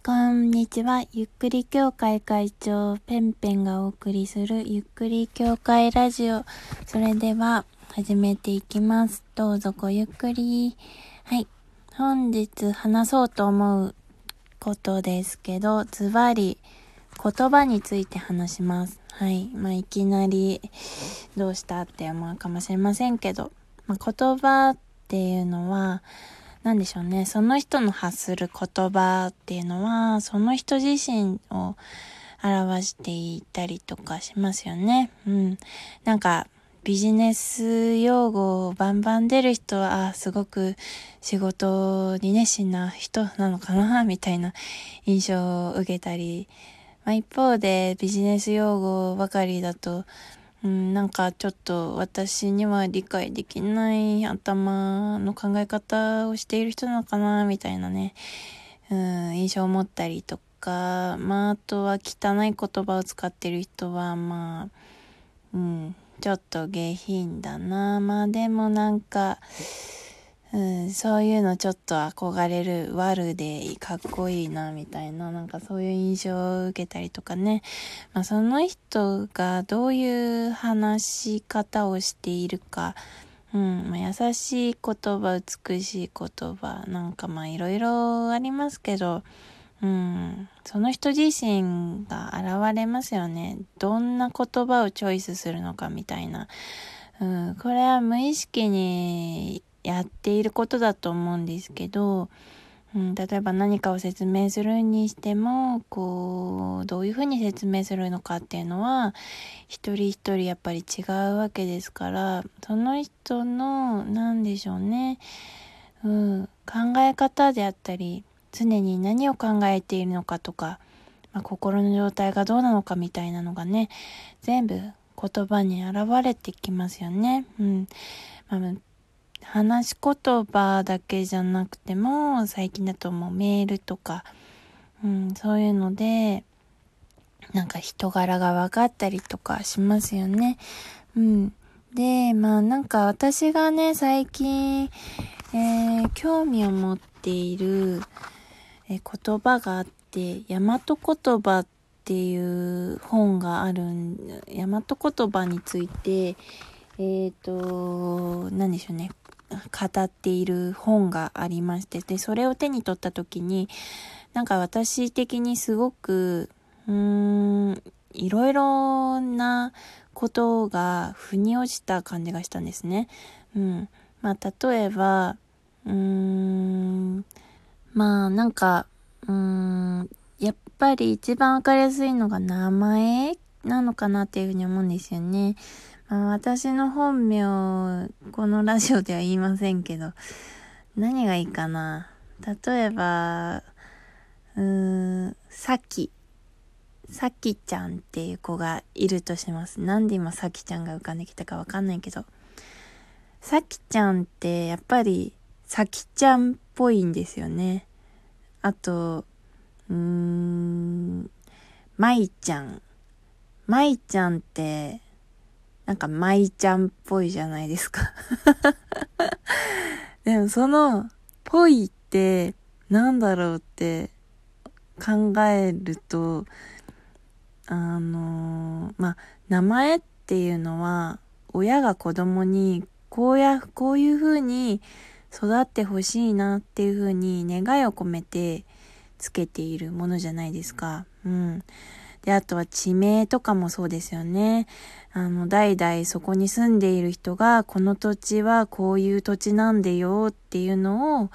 こんにちは。ゆっくり協会会長、ペンペンがお送りするゆっくり協会ラジオ。それでは、始めていきます。どうぞごゆっくり。はい。本日話そうと思うことですけど、ズバリ、言葉について話します。はい。まあ、いきなり、どうしたって思うかもしれませんけど、まあ、言葉っていうのは、何でしょうね。その人の発する言葉っていうのは、その人自身を表していたりとかしますよね。うん。なんか、ビジネス用語をバンバン出る人は、あ、すごく仕事に熱心な人なのかな、みたいな印象を受けたり、まあ、一方でビジネス用語ばかりだと、うん、なんかちょっと私には理解できない頭の考え方をしている人なのかな、みたいなね、うん、印象を持ったりとか、まあ、あとは汚い言葉を使ってる人は、まあ、うん、ちょっと下品だな。まあでもなんか、うん、そういうのちょっと憧れる、悪でかっこいいな、みたいな、なんかそういう印象を受けたりとかね。まあその人がどういう話し方をしているか、うん、まあ、優しい言葉、美しい言葉、なんかまあいろいろありますけど、うん、その人自身が現れますよね。どんな言葉をチョイスするのかみたいな。うん、これは無意識にやっていることだと思うんですけど、うん、例えば何かを説明するにしても、こう、どういうふうに説明するのかっていうのは、一人一人やっぱり違うわけですから、その人の、なんでしょうね、うん、考え方であったり、常に何を考えているのかとか、まあ、心の状態がどうなのかみたいなのがね、全部言葉に現れてきますよね。うん。まあ話し言葉だけじゃなくても、最近だともうメールとか、うん、そういうので、なんか人柄が分かったりとかしますよね。うん。で、まあなんか私がね、最近、えー、興味を持っている、え、言葉があって、大和言葉っていう本があるん、大和言葉について、えっ、ー、と、何でしょうね。語っている本がありまして、で、それを手に取った時に、なんか私的にすごく、うーん、いろいろなことが腑に落ちた感じがしたんですね。うん。まあ、例えば、うーん、まあ、なんか、うーん、やっぱり一番わかりやすいのが名前なのかなっていうふうに思うんですよね。私の本名、このラジオでは言いませんけど、何がいいかな？例えば、うーん、さき。さきちゃんっていう子がいるとします。なんで今さきちゃんが浮かんできたかわかんないけど。さきちゃんってやっぱりさきちゃんっぽいんですよね。あと、うーん、まいちゃん。まいちゃんってなんか舞ちゃんっぽいじゃないですか でもその、ぽいって、なんだろうって考えると、あのまあ、名前っていうのは、親が子供に、こうや、こういう風に育ってほしいなっていう風に願いを込めてつけているものじゃないですか。うん。で、あとは地名とかもそうですよね。あの、代々そこに住んでいる人が、この土地はこういう土地なんでよっていうのを、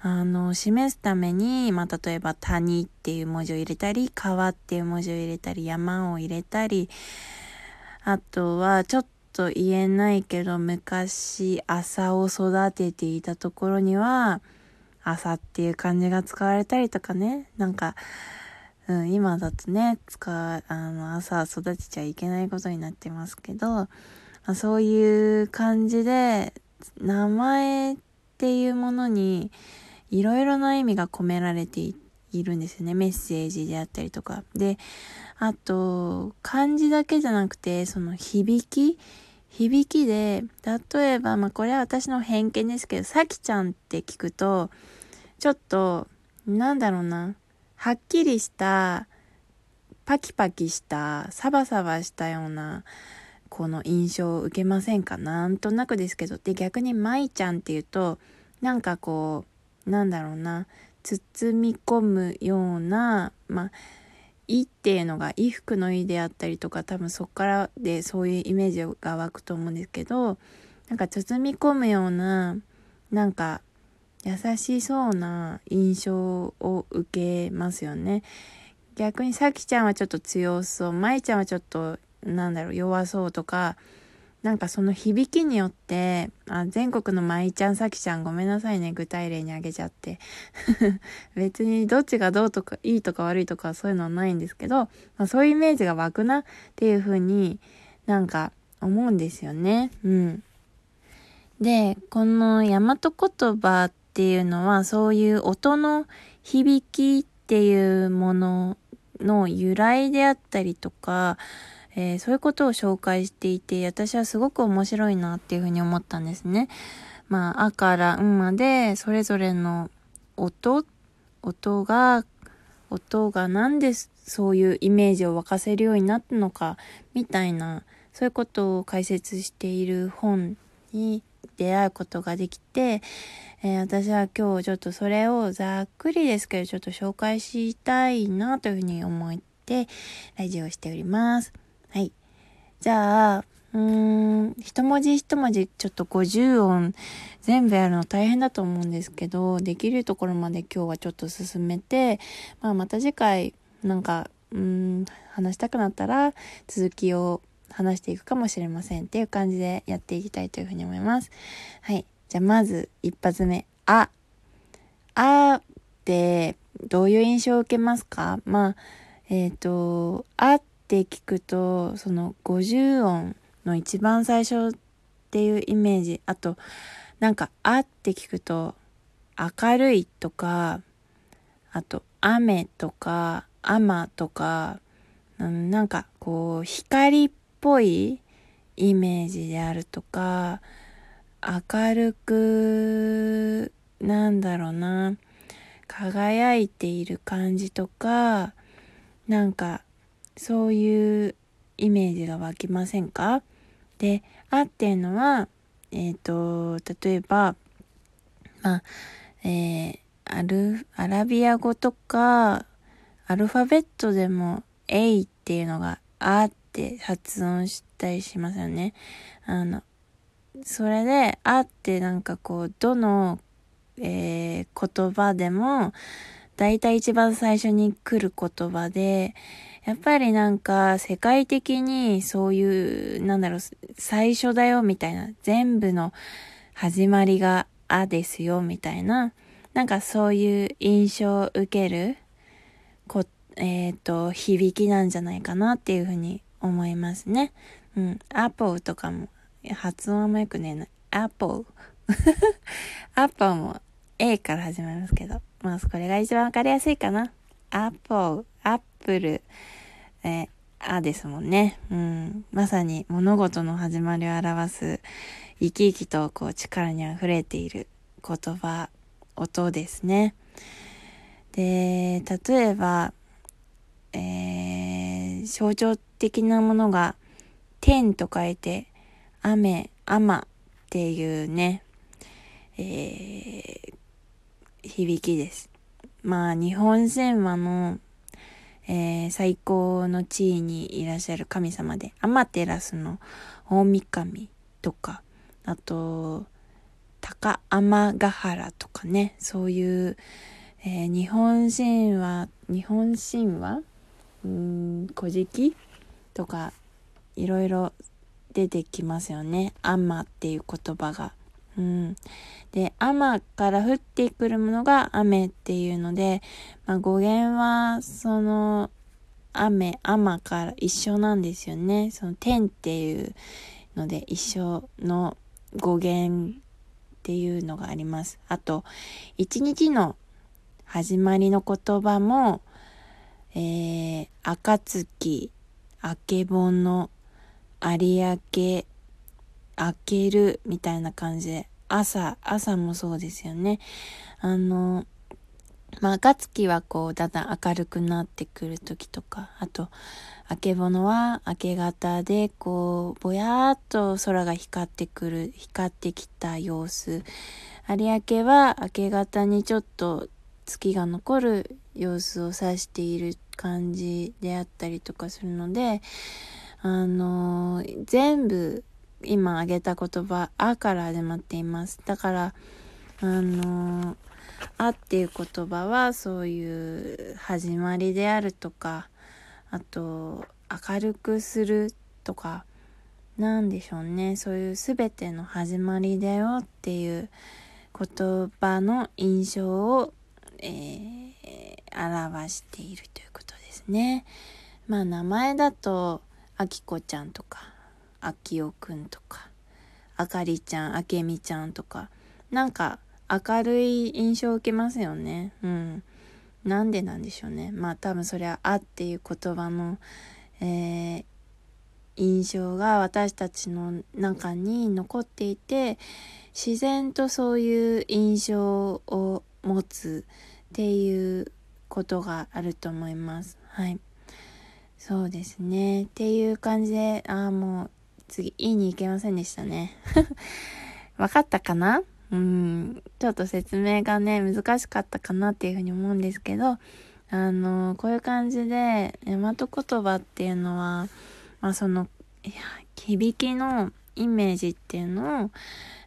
あの、示すために、まあ、例えば谷っていう文字を入れたり、川っていう文字を入れたり、山を入れたり、あとは、ちょっと言えないけど、昔、朝を育てていたところには、朝っていう漢字が使われたりとかね、なんか、うん、今だとね、使う、あの、朝育てちゃいけないことになってますけど、まあ、そういう感じで、名前っていうものに、いろいろな意味が込められているんですよね。メッセージであったりとか。で、あと、漢字だけじゃなくて、その響き響きで、例えば、まあこれは私の偏見ですけど、さきちゃんって聞くと、ちょっと、なんだろうな、はっきりしたパキパキしたサバサバしたようなこの印象を受けませんか？なんとなくですけど。で逆に舞ちゃんっていうとなんかこうなんだろうな包み込むようなまあ「い」っていうのが衣服の「い」であったりとか多分そっからでそういうイメージが湧くと思うんですけどなんか包み込むようななんか優しそうな印象を受けますよね。逆にさきちゃんはちょっと強そう、まいちゃんはちょっと、なんだろう、弱そうとか、なんかその響きによって、あ、全国のまいちゃん、さきちゃんごめんなさいね、具体例に挙げちゃって。別にどっちがどうとか、いいとか悪いとかそういうのはないんですけど、まあ、そういうイメージが湧くなっていうふうになんか思うんですよね。うん。で、この大和言葉ってていうのはそういう音の響きっていうものの由来であったりとか、えー、そういうことを紹介していて、私はすごく面白いなっていうふうに思ったんですね。まあ、あからんまで、それぞれの音、音が、音がなんでそういうイメージを沸かせるようになったのか、みたいな、そういうことを解説している本に出会うことができて、えー、私は今日ちょっとそれをざっくりですけどちょっと紹介したいなというふうに思ってラジオをしております。はい。じゃあ、うーん、一文字一文字ちょっと50音全部やるの大変だと思うんですけど、できるところまで今日はちょっと進めて、まあまた次回なんか、うん、話したくなったら続きを話していくかもしれませんっていう感じでやっていきたいというふうに思います。はい。じゃあまず一発目、あ。あってどういう印象を受けますか？まあ、えっ、ー、と、あって聞くと、その50音の一番最初っていうイメージ。あと、なんか、あって聞くと、明るいとか、あと、雨とか、雨とか、うん、なんかこう、光っぽいイメージであるとか、明るく、なんだろうな、輝いている感じとか、なんか、そういうイメージが湧きませんか？で、あっていうのは、えっ、ー、と、例えば、まあ、えー、アル、アラビア語とか、アルファベットでも、A っていうのがあってって発音したりしますよね。あの、それで、あってなんかこう、どの、えー、言葉でも、だいたい一番最初に来る言葉で、やっぱりなんか世界的にそういう、なんだろう、最初だよみたいな、全部の始まりがあですよみたいな、なんかそういう印象を受ける、こ、えっ、ー、と、響きなんじゃないかなっていうふうに思いますね。うん。アポとかも、発音あんまよくねえな。アポアポも A から始まりますけど。まあ、これが一番わかりやすいかな。アポアップル、えー、あですもんね。うん。まさに物事の始まりを表す、生き生きとこう力に溢れている言葉、音ですね。で、例えば、えー、象徴的なものが、天と書いて、雨、雨っていうね、えー、響きです。まあ、日本神話の、えー、最高の地位にいらっしゃる神様で、アマテラスの大神とか、あと、高天ヶ原とかね、そういう、えー、日本神話、日本神話うん、古事記とか、いろいろ出てきますよね。アンマっていう言葉が。うん。で、アマから降ってくるものが雨っていうので、まあ、語源は、その、雨、アマから一緒なんですよね。その天っていうので一緒の語源っていうのがあります。あと、一日の始まりの言葉も、えー、暁、あけぼの、有明、開けるみたいな感じで、朝、朝もそうですよね。あの、まあ、暁はこう、だんだん明るくなってくる時とか、あと、明けぼのは明け方で、こう、ぼやーっと空が光ってくる、光ってきた様子。有明は明け方にちょっと月が残る様子を指している感じであったりとかするので、あのー、全部今挙げた言葉、あから始まっています。だから、あのー、あっていう言葉はそういう始まりであるとか、あと、明るくするとか、なんでしょうね。そういう全ての始まりだよっていう言葉の印象を、えー、表しているということですね。まあ名前だと、あきこちゃんとか、あきおくんとか、あかりちゃん、あけみちゃんとか、なんか明るい印象を受けますよね。うん。なんでなんでしょうね。まあ多分それはあっていう言葉の、えー、印象が私たちの中に残っていて、自然とそういう印象を持つっていうことがあると思います。はい。そうですね。っていう感じで、ああ、もう次、いいに行けませんでしたね。わかったかな？うん、ちょっと説明がね、難しかったかなっていうふうに思うんですけど、あの、こういう感じで、大和言葉っていうのは、まあその、いや、響きのイメージっていうのを、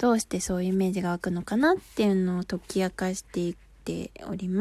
どうしてそういうイメージが湧くのかなっていうのを解き明かしていっております。